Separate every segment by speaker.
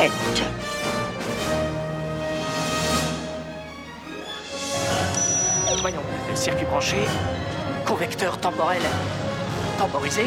Speaker 1: pète
Speaker 2: Voyons, circuit branché, convecteur temporel temporisé.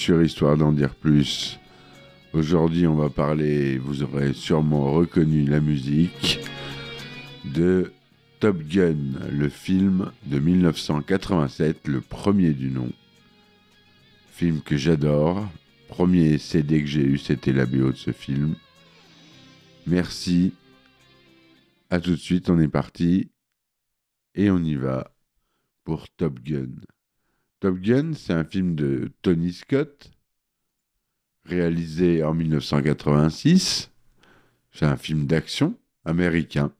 Speaker 3: Sur Histoire d'en dire plus. Aujourd'hui, on va parler, vous aurez sûrement reconnu la musique de Top Gun, le film de 1987, le premier du nom. Film que j'adore. Premier CD que j'ai eu, c'était la BO de ce film. Merci. À tout de suite, on est parti. Et on y va pour Top Gun. Top Gun, c'est un film de Tony Scott, réalisé en 1986. C'est un film d'action américain.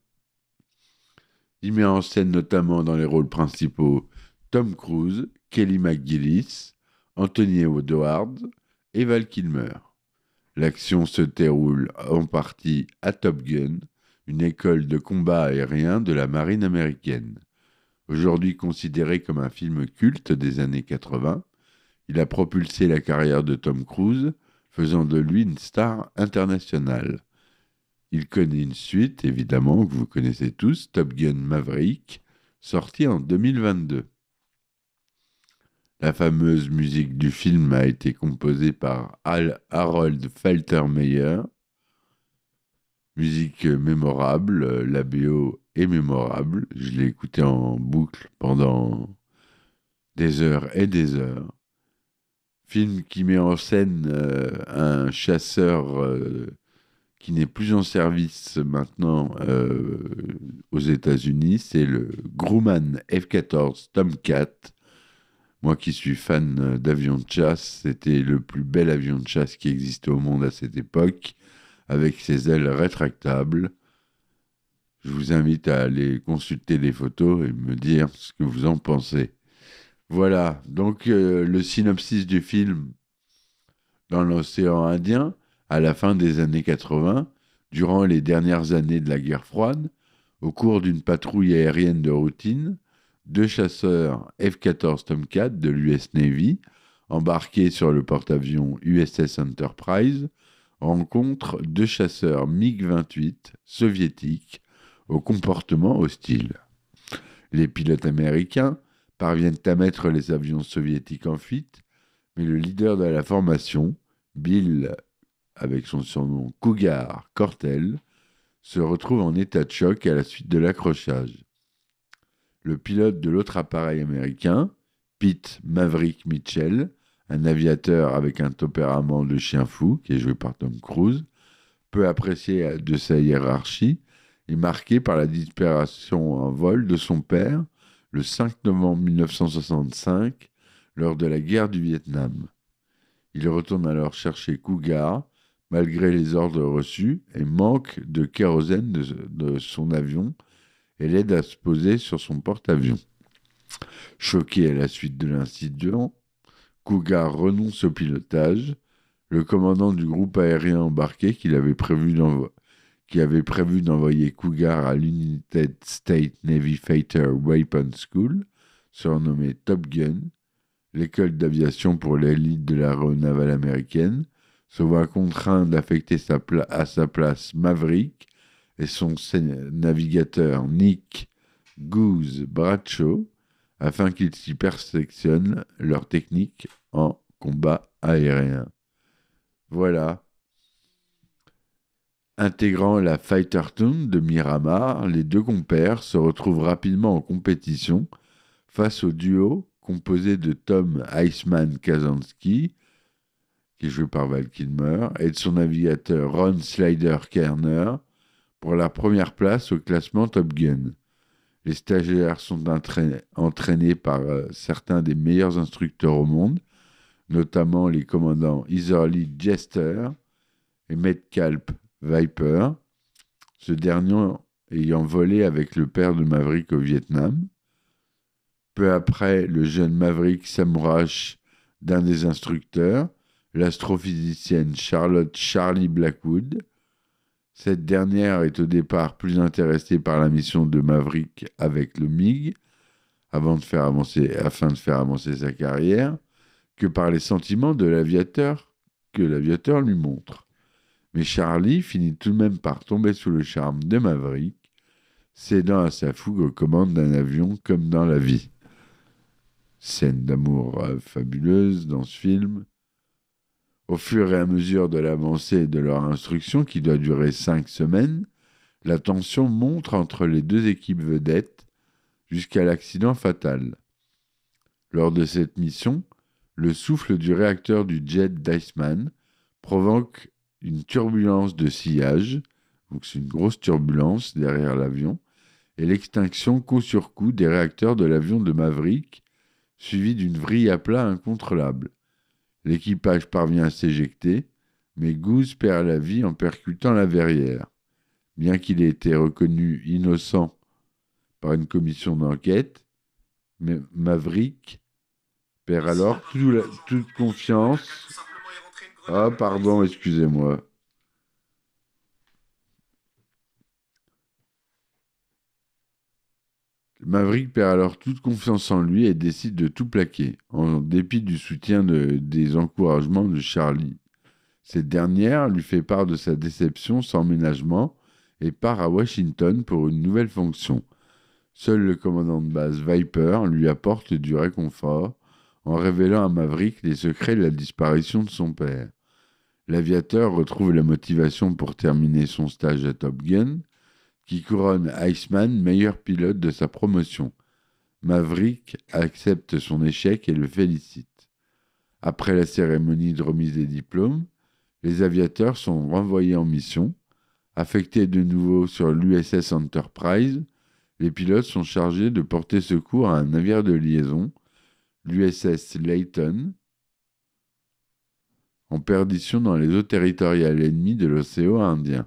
Speaker 3: Il met en scène notamment dans les rôles principaux Tom Cruise, Kelly McGillis, Anthony Edwards et Val Kilmer. L'action se déroule en partie à Top Gun, une école de combat aérien de la marine américaine. Aujourd'hui considéré comme un film culte des années 80, il a propulsé la carrière de Tom Cruise, faisant de lui une star internationale. Il connaît une suite, évidemment, que vous connaissez tous, Top Gun Maverick, sorti en 2022. La fameuse musique du film a été composée par Al Harold Faltermeyer. Musique mémorable, la BO est mémorable. Je l'ai écouté en boucle pendant des heures et des heures. Film qui met en scène euh, un chasseur euh, qui n'est plus en service maintenant euh, aux États-Unis. C'est le Grumman F-14 Tomcat. Moi qui suis fan d'avions de chasse, c'était le plus bel avion de chasse qui existait au monde à cette époque, avec ses ailes rétractables. Je vous invite à aller consulter les photos et me dire ce que vous en pensez. Voilà, donc euh, le synopsis du film dans l'océan Indien, à la fin des années 80, durant les dernières années de la guerre froide, au cours d'une patrouille aérienne de routine, deux chasseurs F-14 Tomcat de l'US Navy, embarqués sur le porte-avions USS Enterprise, rencontrent deux chasseurs MiG-28 soviétiques au comportement hostile. Les pilotes américains parviennent à mettre les avions soviétiques en fuite, mais le leader de la formation, Bill, avec son surnom Cougar Cortel, se retrouve en état de choc à la suite de l'accrochage. Le pilote de l'autre appareil américain, Pete Maverick Mitchell, un aviateur avec un tempérament de chien fou, qui est joué par Tom Cruise, peu apprécié de sa hiérarchie, est marqué par la disparition en vol de son père le 5 novembre 1965 lors de la guerre du Vietnam. Il retourne alors chercher Cougar malgré les ordres reçus et manque de kérosène de, de son avion et l'aide à se poser sur son porte-avions. Choqué à la suite de l'incident, Cougar renonce au pilotage. Le commandant du groupe aérien embarqué qu'il avait prévu d'envoyer qui avait prévu d'envoyer Cougar à l'United State Navy Fighter Weapon School, surnommée Top Gun, l'école d'aviation pour l'élite de l'aéronavale américaine, se voit contraint d'affecter à sa place Maverick et son navigateur Nick Goose Bradshaw afin qu'ils s'y perfectionnent leur technique en combat aérien. Voilà. Intégrant la Fighter Toon de Miramar, les deux compères se retrouvent rapidement en compétition face au duo composé de Tom Iceman Kazansky, qui est joué par Val Kilmer, et de son navigateur Ron Slider Kerner pour la première place au classement Top Gun. Les stagiaires sont entraînés, par euh, certains des meilleurs instructeurs au monde, notamment les commandants Iserly Jester et Metcalf Viper, ce dernier ayant volé avec le père de Maverick au Vietnam. Peu après, le jeune Maverick s'amourache d'un des instructeurs, l'astrophysicienne Charlotte Charlie Blackwood. Cette dernière est au départ plus intéressée par la mission de Maverick avec le MiG, afin de faire avancer sa carrière, que par les sentiments de l'aviateur que l'aviateur lui montre. Mais Charlie finit tout de même par tomber sous le charme de Maverick, cédant à sa fougue aux commandes d'un avion comme dans la vie. Scène d'amour euh, fabuleuse dans ce film. Au fur et à mesure de l'avancée de leur instruction, qui doit durer cinq semaines, la tension monte entre les deux équipes vedettes jusqu'à l'accident fatal. Lors de cette mission, le souffle du réacteur du jet d'Iceman provoque une turbulence de sillage, donc c'est une grosse turbulence derrière l'avion, et l'extinction coup sur coup des réacteurs de l'avion de Maverick, suivie d'une vrille à plat incontrôlable. L'équipage parvient à s'éjecter, mais Goose perd la vie en percutant la verrière. Bien qu'il ait été reconnu innocent par une commission d'enquête, Maverick perd alors toute confiance ah, pardon, excusez-moi. Maverick perd alors toute confiance en lui et décide de tout plaquer, en dépit du soutien des encouragements de Charlie. Cette dernière lui fait part de sa déception sans ménagement et part à Washington pour une nouvelle fonction. Seul le commandant de base Viper lui apporte du réconfort en révélant à Maverick les secrets de la disparition de son père. L'aviateur retrouve la motivation pour terminer son stage à Top Gun, qui couronne Iceman meilleur pilote de sa promotion. Maverick accepte son échec et le félicite. Après la cérémonie de remise des diplômes, les aviateurs sont renvoyés en mission. Affectés de nouveau sur l'USS Enterprise, les pilotes sont chargés de porter secours à un navire de liaison, l'USS Layton, en perdition dans les eaux territoriales ennemies de l'océan Indien.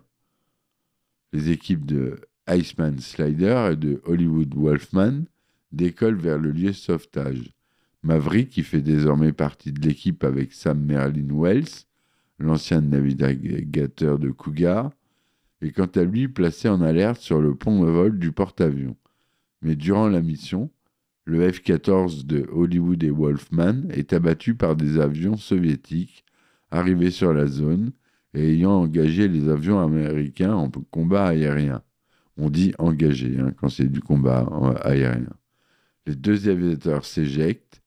Speaker 3: Les équipes de Iceman Slider et de Hollywood Wolfman décollent vers le lieu de sauvetage. Maverick, qui fait désormais partie de l'équipe avec Sam Merlin Wells, l'ancien navigateur de Cougar, est quant à lui placé en alerte sur le pont de vol du porte-avions. Mais durant la mission, le F-14 de Hollywood et Wolfman est abattu par des avions soviétiques arrivés sur la zone et ayant engagé les avions américains en combat aérien. On dit engagé hein, quand c'est du combat aérien. Les deux aviateurs s'éjectent,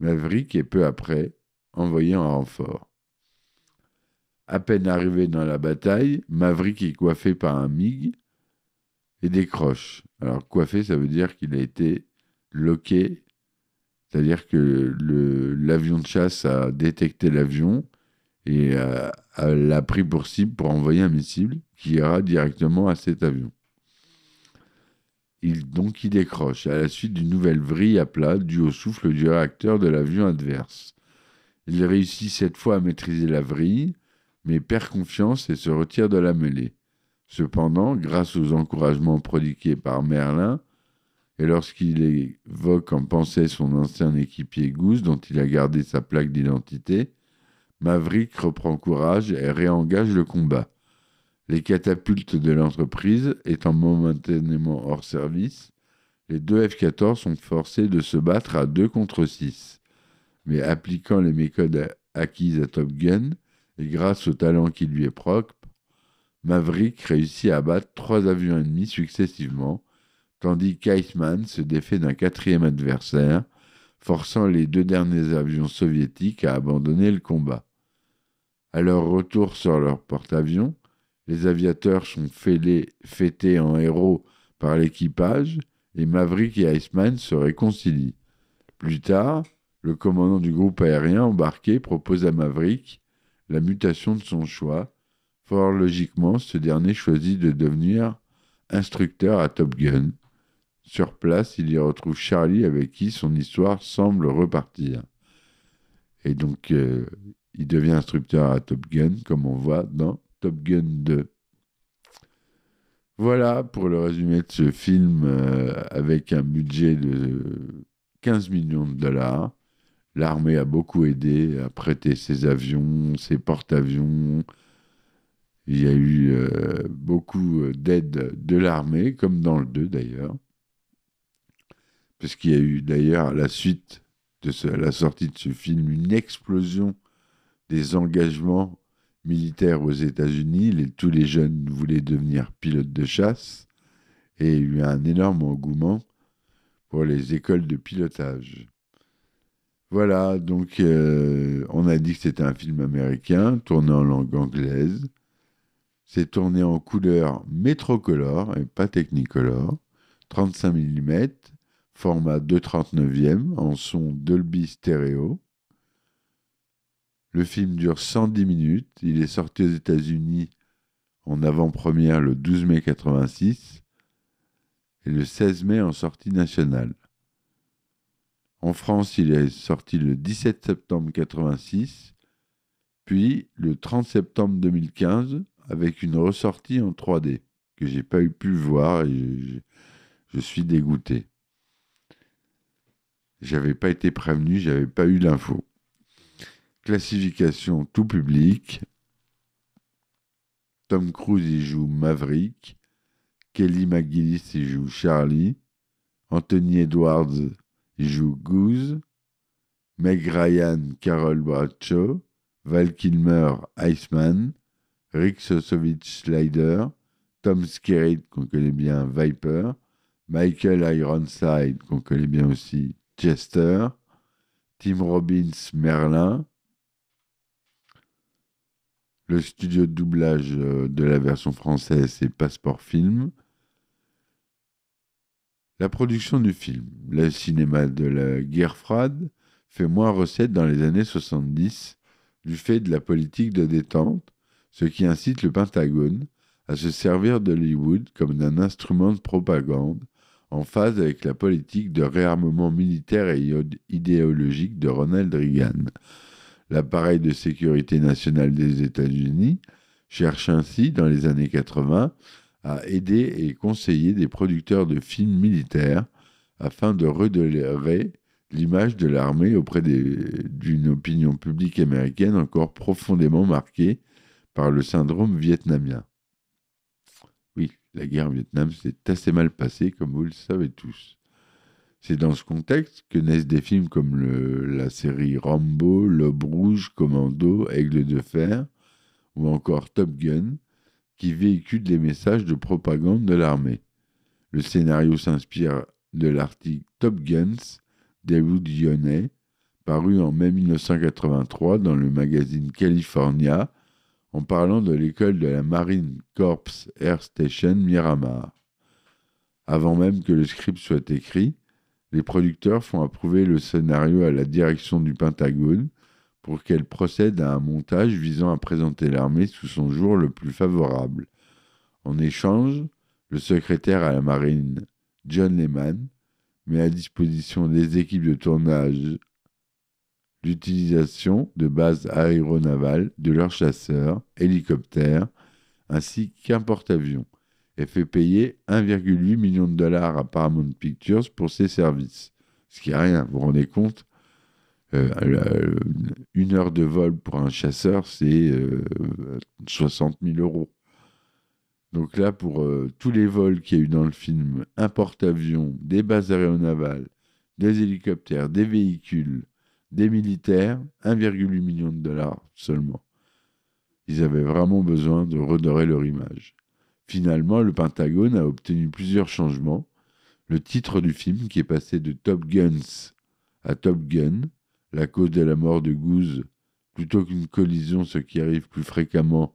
Speaker 3: Maverick est peu après envoyé en renfort. À peine arrivé dans la bataille, Maverick est coiffé par un MiG et décroche. Alors coiffé, ça veut dire qu'il a été loqué, c'est-à-dire que l'avion de chasse a détecté l'avion et l'a pris pour cible pour envoyer un missile qui ira directement à cet avion. Il, donc il décroche à la suite d'une nouvelle vrille à plat due au souffle du réacteur de l'avion adverse. Il réussit cette fois à maîtriser la vrille, mais perd confiance et se retire de la mêlée. Cependant, grâce aux encouragements prodigués par Merlin, et lorsqu'il évoque en pensée son ancien équipier Goose, dont il a gardé sa plaque d'identité, Maverick reprend courage et réengage le combat. Les catapultes de l'entreprise étant momentanément hors service, les deux F-14 sont forcés de se battre à 2 contre 6. Mais appliquant les méthodes acquises à Top Gun, et grâce au talent qui lui est propre, Maverick réussit à abattre trois avions ennemis successivement, tandis qu'Iceman se défait d'un quatrième adversaire, forçant les deux derniers avions soviétiques à abandonner le combat. À leur retour sur leur porte-avions, les aviateurs sont fêtés en héros par l'équipage et Maverick et Iceman se réconcilient. Plus tard, le commandant du groupe aérien embarqué propose à Maverick la mutation de son choix. Fort logiquement, ce dernier choisit de devenir instructeur à Top Gun. Sur place, il y retrouve Charlie avec qui son histoire semble repartir. Et donc, euh, il devient instructeur à Top Gun, comme on voit dans Top Gun 2. Voilà pour le résumé de ce film euh, avec un budget de 15 millions de dollars. L'armée a beaucoup aidé à prêter ses avions, ses porte-avions. Il y a eu euh, beaucoup d'aide de l'armée, comme dans le 2 d'ailleurs. Puisqu'il y a eu d'ailleurs à la suite de la sortie de ce film une explosion des engagements militaires aux États-Unis. tous les jeunes voulaient devenir pilotes de chasse et il y a eu un énorme engouement pour les écoles de pilotage. Voilà, donc euh, on a dit que c'était un film américain, tourné en langue anglaise. C'est tourné en couleur métrocolore et pas technicolor, 35 mm, format 2,39e en son Dolby Stereo. Le film dure 110 minutes. Il est sorti aux États-Unis en avant-première le 12 mai 86 et le 16 mai en sortie nationale. En France, il est sorti le 17 septembre 86, puis le 30 septembre 2015 avec une ressortie en 3D que j'ai pas eu pu voir et je, je suis dégoûté. J'avais pas été prévenu, j'avais pas eu l'info. Classification tout public. Tom Cruise y joue Maverick. Kelly McGillis y joue Charlie. Anthony Edwards joue Goose. Meg Ryan, Carol Bradshaw. Val Kilmer, Iceman. Rick Sosovich, Slider. Tom Skerritt, qu'on connaît bien, Viper. Michael Ironside, qu'on connaît bien aussi, Chester. Tim Robbins, Merlin. Le studio de doublage euh, de la version française, c'est Passeport Film. La production du film, le cinéma de la guerre froide, fait moins recette dans les années 70 du fait de la politique de détente, ce qui incite le Pentagone à se servir d'Hollywood comme d'un instrument de propagande en phase avec la politique de réarmement militaire et idéologique de Ronald Reagan l'appareil de sécurité nationale des États-Unis cherche ainsi, dans les années 80, à aider et conseiller des producteurs de films militaires afin de redorer l'image de l'armée auprès d'une opinion publique américaine encore profondément marquée par le syndrome vietnamien. La guerre au Vietnam s'est assez mal passée, comme vous le savez tous. C'est dans ce contexte que naissent des films comme la série Rambo, L'Aube Rouge, Commando, Aigle de Fer ou encore Top Gun, qui véhiculent les messages de propagande de l'armée. Le scénario s'inspire de l'article Top Guns d'Ewood Yoney, paru en mai 1983 dans le magazine California, en parlant de l'école de la Marine Corps Air Station Miramar. Avant même que le script soit écrit, les producteurs font approuver le scénario à la direction du Pentagone pour qu'elle procède à un montage visant à présenter l'armée sous son jour le plus favorable. En échange, le secrétaire à la marine, John Lehman, met à disposition des équipes de tournage l'utilisation de bases aéronavales de leurs chasseurs, hélicoptères, ainsi qu'un porte-avions et fait payer 1,8 million de dollars à Paramount Pictures pour ses services. Ce qui n'est rien, vous vous rendez compte euh, Une heure de vol pour un chasseur, c'est 60 euh, 000 euros. Donc là, pour euh, tous les vols qu'il y a eu dans le film, un porte-avions, des bases aéronavales, des hélicoptères, des véhicules, des militaires, 1,8 million de dollars seulement. Ils avaient vraiment besoin de redorer leur image. Finalement, le Pentagone a obtenu plusieurs changements, le titre du film qui est passé de Top Guns à Top Gun, la cause de la mort de Goose, plutôt qu'une collision, ce qui arrive plus fréquemment.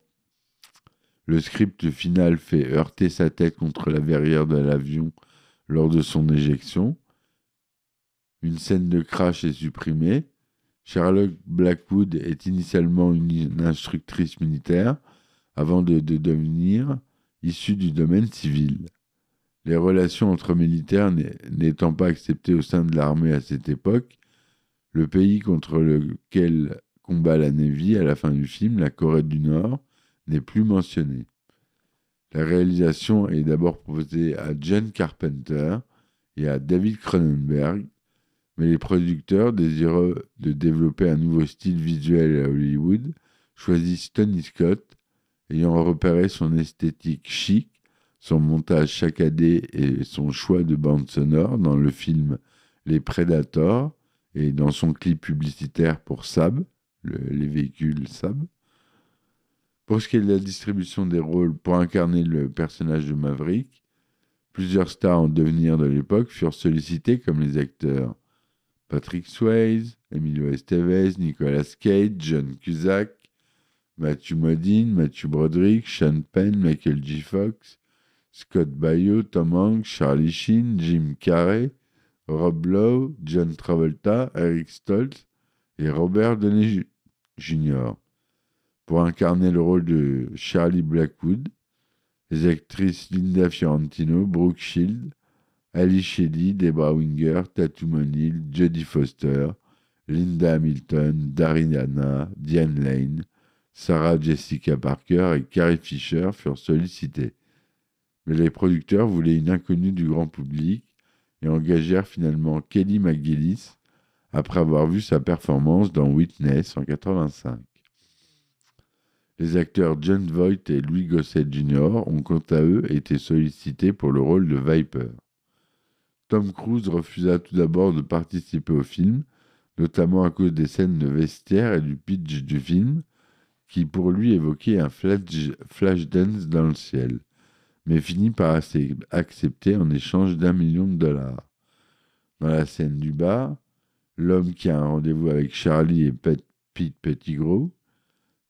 Speaker 3: Le script final fait heurter sa tête contre la verrière de l'avion lors de son éjection. Une scène de crash est supprimée. Charlotte Blackwood est initialement une instructrice militaire avant de, de devenir issue du domaine civil. Les relations entre militaires n'étant pas acceptées au sein de l'armée à cette époque, le pays contre lequel combat la Navy à la fin du film, la Corée du Nord, n'est plus mentionné. La réalisation est d'abord proposée à John Carpenter et à David Cronenberg, mais les producteurs, désireux de développer un nouveau style visuel à Hollywood, choisissent Tony Scott, ayant repéré son esthétique chic son montage saccadé et son choix de bande sonore dans le film Les Predators et dans son clip publicitaire pour Saab, les véhicules Saab. Pour ce qui est de la distribution des rôles pour incarner le personnage de Maverick, plusieurs stars en devenir de l'époque furent sollicités comme les acteurs Patrick Swayze, Emilio Estevez, Nicolas Cage, John Cusack, Matthew Modine, Matthew Broderick, Sean Penn, Michael G. Fox, Scott Baio, Tom Hanks, Charlie Sheen, Jim Carrey, Rob Lowe, John Travolta, Eric Stoltz et Robert Downey Jr. Pour incarner le rôle de Charlie Blackwood, les actrices Linda Fiorentino, Brooke Shield, Ali Shelley, Debra Winger, Tatum O'Neill, Jodie Foster, Linda Hamilton, Dariana, Diane Lane, Sarah Jessica Parker et Carrie Fisher furent sollicités mais les producteurs voulaient une inconnue du grand public et engagèrent finalement Kelly McGillis après avoir vu sa performance dans Witness en 85. Les acteurs John Voight et Louis Gossett Jr. ont quant à eux été sollicités pour le rôle de Viper. Tom Cruise refusa tout d'abord de participer au film, notamment à cause des scènes de vestiaire et du pitch du film, qui pour lui évoquait un flash dance dans le ciel mais finit par accepter en échange d'un million de dollars. Dans la scène du bar, l'homme qui a un rendez-vous avec Charlie et Pete Pettigrew,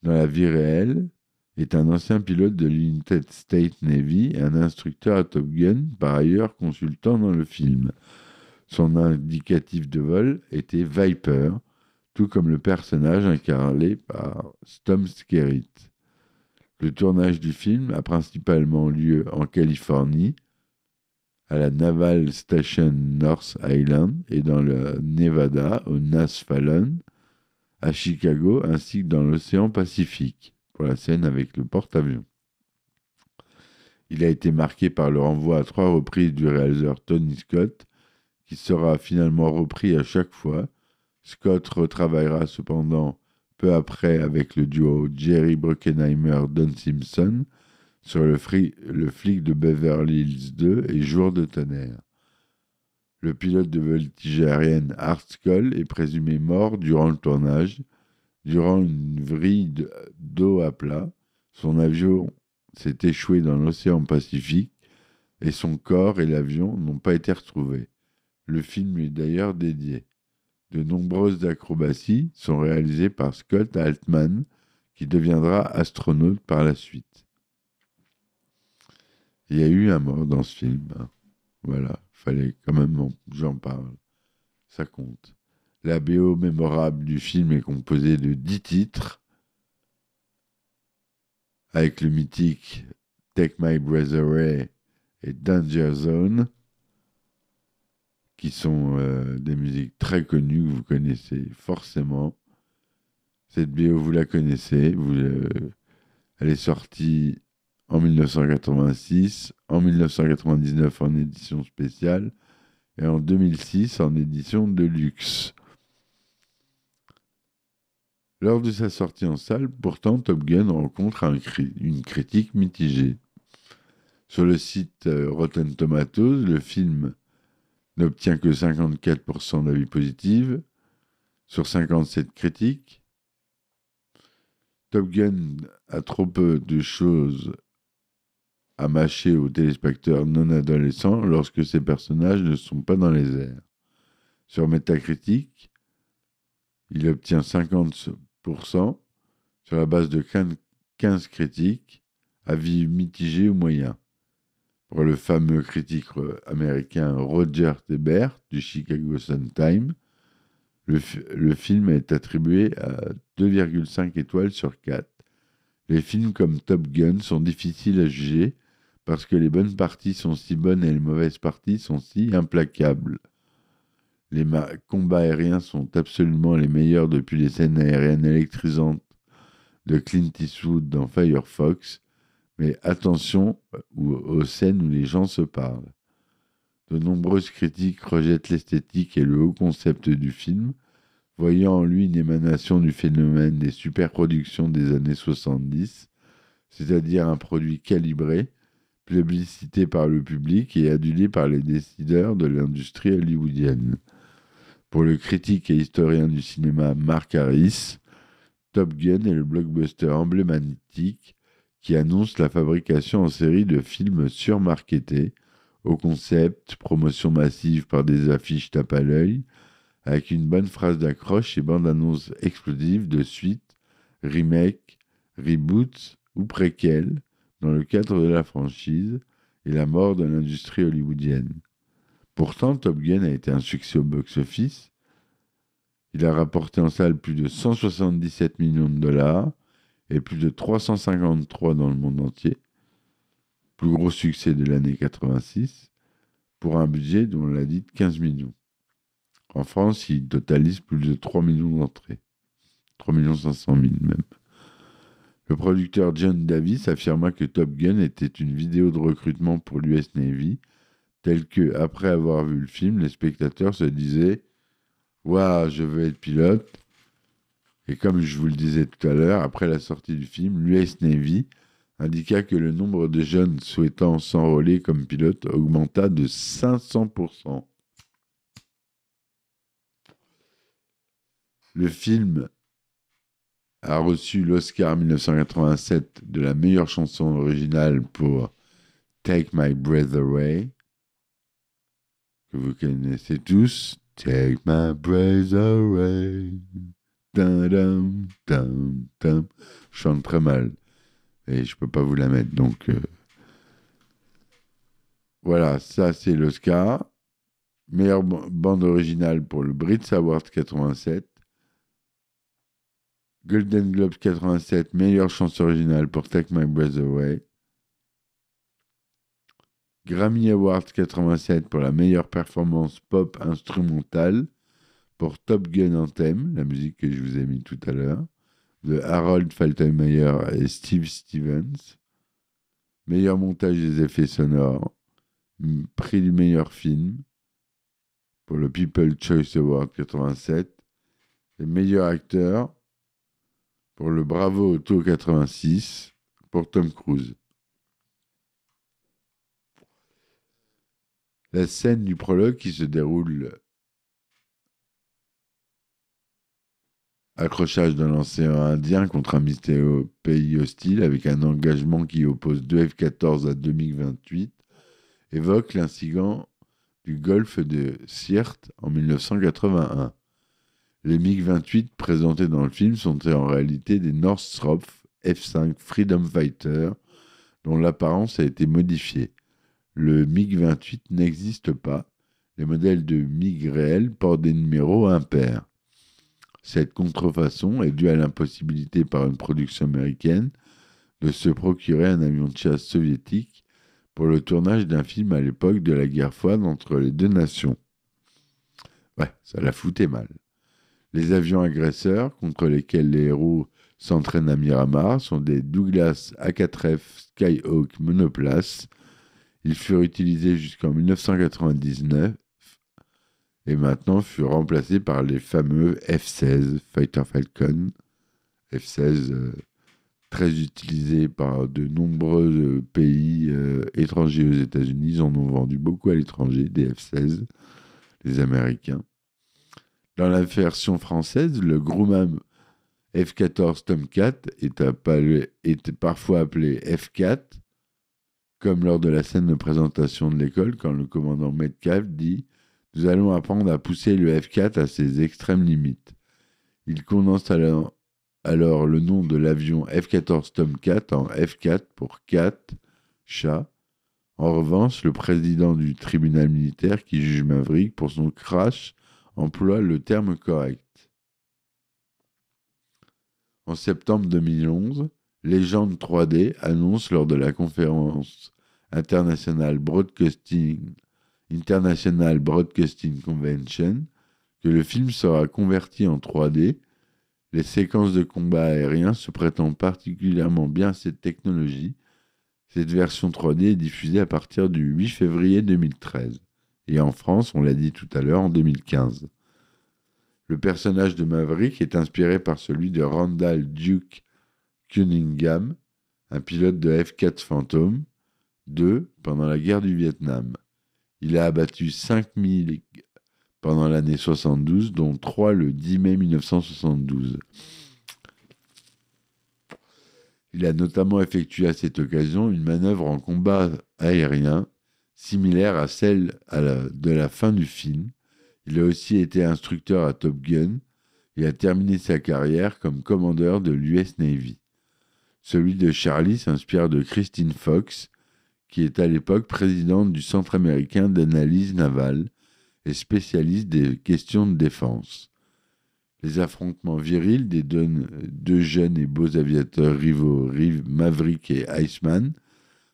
Speaker 3: dans la vie réelle, est un ancien pilote de l'United States Navy et un instructeur à Top Gun, par ailleurs consultant dans le film. Son indicatif de vol était Viper, tout comme le personnage incarné par Tom Skerritt. Le tournage du film a principalement lieu en Californie, à la Naval Station North Island et dans le Nevada, au Nas Fallon, à Chicago, ainsi que dans l'océan Pacifique, pour la scène avec le porte-avions. Il a été marqué par le renvoi à trois reprises du réalisateur Tony Scott, qui sera finalement repris à chaque fois. Scott retravaillera cependant peu après avec le duo Jerry Bruckheimer-Don Simpson sur le, flic de Beverly Hills 2 et Jour de tonnerre. Le pilote de voltige aérienne Art Skull est présumé mort durant le tournage. Durant une vrille d'eau à plat, son avion s'est échoué dans l'océan Pacifique et son corps et l'avion n'ont pas été retrouvés. Le film est d'ailleurs dédié. De nombreuses acrobaties sont réalisées par Scott Altman, qui deviendra astronaute par la suite. Il y a eu un mort dans ce film. Hein. Voilà, fallait quand même j'en parle. Ça compte. La BO mémorable du film est composée de dix titres, avec le mythique Take My Breath Away et Danger Zone qui sont euh, des musiques très connues que vous connaissez forcément. Cette BO, vous la connaissez. Vous, elle est sortie en 1986, en 1999 en édition spéciale et en 2006 en édition de luxe. Lors de sa sortie en salle, pourtant, Top Gun rencontre une critique mitigée. Sur le site euh, Rotten Tomatoes, le film n'obtient que 54% d'avis positifs sur 57 critiques. Top Gun a trop peu de choses à mâcher aux téléspectateurs non adolescents lorsque ces personnages ne sont pas dans les airs. Sur Metacritic, il obtient 50% sur la base de 15 critiques, avis mitigés ou moyens. Pour le fameux critique américain Roger Ebert du Chicago Sun-Times, le, le, film est attribué à 2,5 étoiles sur 4. Les films comme Top Gun sont difficiles à juger parce que les bonnes parties sont si bonnes et les mauvaises parties sont si implacables. Les combats aériens sont absolument les meilleurs depuis les scènes aériennes électrisantes de Clint Eastwood dans Firefox, mais attention aux scènes où les gens se parlent. De nombreuses critiques rejettent l'esthétique et le haut concept du film, voyant en lui une émanation du phénomène des superproductions des années 70, c'est-à-dire un produit calibré, plébiscité par le public et adulé par les décideurs de l'industrie hollywoodienne. Pour le critique et historien du cinéma Mark Harris, Top Gun est le blockbuster emblématique qui annonce la fabrication en série de films surmarketés, au concept, promotion massive par des affiches tape à l'œil, avec une bonne phrase d'accroche et bande-annonce explosive de suite, remake, reboot ou préquel dans le cadre de la franchise et la mort de l'industrie hollywoodienne. Pourtant, Top Gun a été un succès au box-office. Il a rapporté en salle plus de 177 millions de dollars et plus de 353 dans le monde entier. Plus gros succès de l'année 86 pour un budget dont on l'a dit de 15 millions. En France, il totalise plus de 3 millions d'entrées. 3 500 000 même. Le producteur John Davis affirma que Top Gun était une vidéo de recrutement pour l'US Navy, telle que, après avoir vu le film, les spectateurs se disaient Waouh, je veux être pilote. Et comme je vous le disais tout à l'heure, après la sortie du film, l'US Navy indiqua que le nombre de jeunes souhaitant s'enrôler comme pilote augmenta de 500%. Le film a reçu l'Oscar 1987 de la meilleure chanson originale pour Take My Breath Away, que vous connaissez tous. Take My Breath Away. Je chante très mal et je peux pas vous la mettre. Donc euh, voilà, ça c'est l'Oscar. Meilleure bande originale pour le Brits Award 87. Golden Globes 87, meilleure chanson originale pour Take My Breath Away. Grammy Awards 87 pour la meilleure performance pop instrumentale pour Top Gun Anthem, la musique que je vous ai mis tout à l'heure, de Harold Faltermeyer et Steve Stevens. Meilleur montage des effets sonores, prix du meilleur film pour le People Choice Award 87 et meilleur acteur pour le Bravo Auto 86 pour Tom Cruise. La scène du prologue qui se déroule accrochage dans l'océan Indien contre un mystérieux pays hostile avec un engagement qui oppose deux F-14 à 2028 évoque l'incident du golfe de Sirte en 1981. Les MiG-28 présentés dans le film sont en réalité des Northrop F-5 Freedom Fighter dont l'apparence a été modifiée. Le MiG-28 n'existe pas. Les modèles de MiG réels portent des numéros impairs. Cette contrefaçon est due à l'impossibilité par une production américaine de se procurer un avion de chasse soviétique pour le tournage d'un film à l'époque de la guerre froide entre les deux nations. Ouais, ça la foutait mal. Les avions agresseurs contre lesquels les héros s'entraînent à Miramar sont des Douglas A4F Skyhawk monoplace. Ils furent utilisés jusqu'en 1999 et maintenant furent remplacés par les fameux F-16 Fighter Falcon. F-16 euh, très utilisés par de nombreux pays euh, étrangers aux États-Unis. Ils en ont vendu beaucoup à l'étranger, des F-16, les Américains. Dans la version française, le Grumman F-14 Tomcat est, est parfois appelé F-4, Comme lors de la scène de présentation de l'école, quand le commandant Metcalf dit Nous allons apprendre à pousser le F4 à ses extrêmes limites. Il condense alors, le nom de l'avion F-14 Tomcat en F4 pour 4, chat. En revanche, le président du tribunal militaire qui juge Maverick pour son crash emploie le terme correct. En septembre 2011, Légende 3D annonce lors de la conférence Broadcasting, International Broadcasting Convention que le film sera converti en 3D, les séquences de combat aérien se prêtant particulièrement bien à cette technologie. Cette version 3D est diffusée à partir du 8 février 2013 et en France, on l'a dit tout à l'heure, en 2015. Le personnage de Maverick est inspiré par celui de Randall Duke Cunningham, un pilote de F-4 Phantom II pendant la guerre du Vietnam. Il a abattu 5000 pendant l'année 72, dont 3 le 10 mai 1972. Il a notamment effectué à cette occasion une manœuvre en combat aérien similaire à celle de la fin du film, il a aussi été instructeur à Top Gun et a terminé sa carrière comme commandeur de l'US Navy. Celui de Charlie s'inspire de Christine Fox, qui est à l'époque présidente du Centre américain d'analyse navale et spécialiste des questions de défense. Les affrontements virils des deux, jeunes et beaux aviateurs rivaux Maverick et Iceman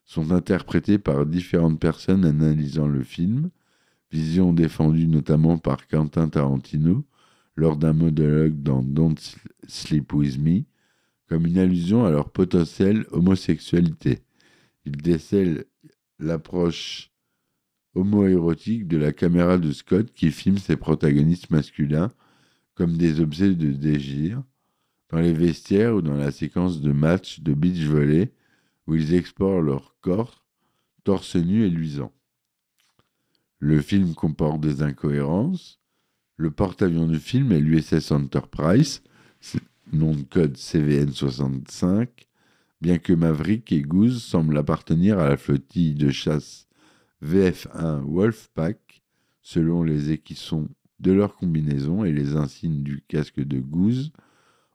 Speaker 3: sont interprétés par différentes personnes analysant le film, vision défendue notamment par Quentin Tarantino lors d'un monologue dans Don't Sleep With Me, comme une allusion à leur potentielle homosexualité. Il décèle l'approche homoérotique de la caméra de Scott qui filme ses protagonistes masculins comme des objets de désir, dans les vestiaires ou dans la séquence de match de beach volley où ils explorent leur corps, torse nu et luisant. Le film comporte des incohérences. Le porte-avions du film est l'USS Enterprise, nom de code CVN-65, bien que Maverick et Goose semblent appartenir à la flottille de chasse VF-1 Wolfpack, selon les équissons de leur combinaison et les insignes du casque de Goose.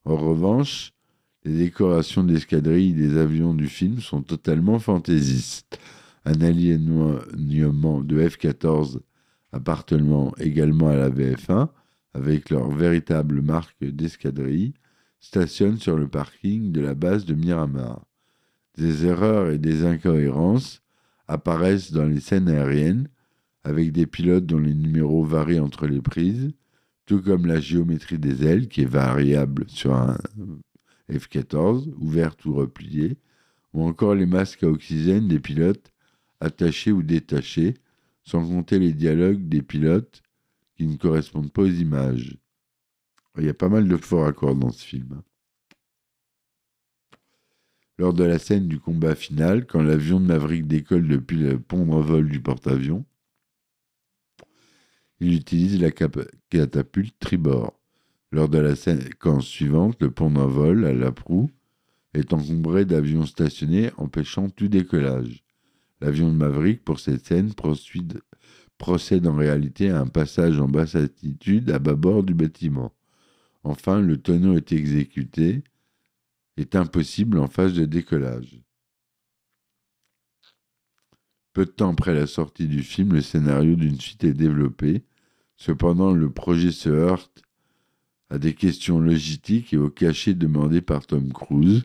Speaker 3: En revanche, les décorations d'escadrille des avions du film sont totalement fantaisistes un alignement de F-14 appartenant également à la VF1, avec leur véritable marque d'escadrille, stationne sur le parking de la base de Miramar. Des erreurs et des incohérences apparaissent dans les scènes aériennes, avec des pilotes dont les numéros varient entre les prises, tout comme la géométrie des ailes qui est variable sur un F-14, ouverte ou repliée, ou encore les masques à oxygène des pilotes attachés ou détachés, sans compter les dialogues des pilotes qui ne correspondent pas aux images. Il y a pas mal de faux raccords dans ce film. Lors de la scène du combat final, quand l'avion de Maverick décolle depuis le pont d'envol du porte-avions, il utilise la catapulte tribord. Lors de la séquence suivante, le pont d'envol à la proue est encombré d'avions stationnés empêchant tout décollage. L'avion de Maverick, pour cette scène, procède en réalité à un passage en basse altitude à bâbord du bâtiment. Enfin, le tonneau est exécuté, est impossible en phase de décollage. Peu de temps après la sortie du film, le scénario d'une suite est développé. Cependant, le projet se heurte à des questions logistiques et au cachet demandé par Tom Cruise.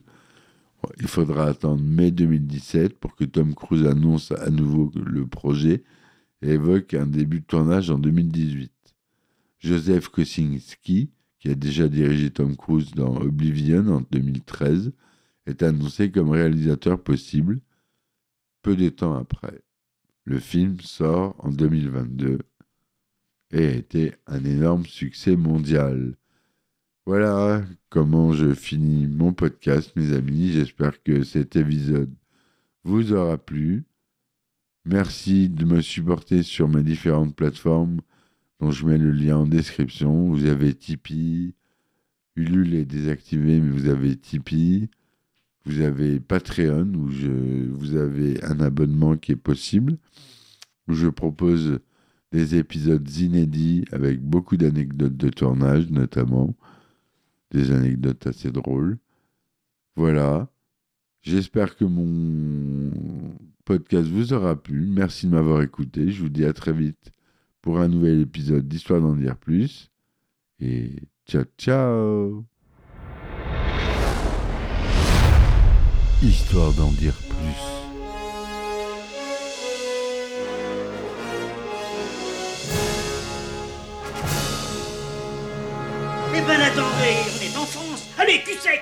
Speaker 3: Il faudra attendre mai 2017 pour que Tom Cruise annonce à nouveau le projet et évoque un début de tournage en 2018. Joseph Kosinski, qui a déjà dirigé Tom Cruise dans Oblivion en 2013, est annoncé comme réalisateur possible peu de temps après. Le film sort en 2022 et a été un énorme succès mondial. Voilà comment je finis mon podcast, mes amis. J'espère que cet épisode vous aura plu. Merci de me supporter sur mes différentes plateformes dont je mets le lien en description. Vous avez Tipeee. Ulule est désactivé, mais vous avez Tipeee. Vous avez Patreon où je, vous avez un abonnement qui est possible, où je propose des épisodes inédits avec beaucoup d'anecdotes de tournage notamment, des anecdotes assez drôles. Voilà. J'espère que mon podcast vous aura plu. Merci de m'avoir écouté. Je vous dis à très vite pour un nouvel épisode d'Histoire d'en dire plus. Et ciao ciao Histoire d'en dire plus.
Speaker 1: Eh ben attendez, on est en France. Allez, cul sec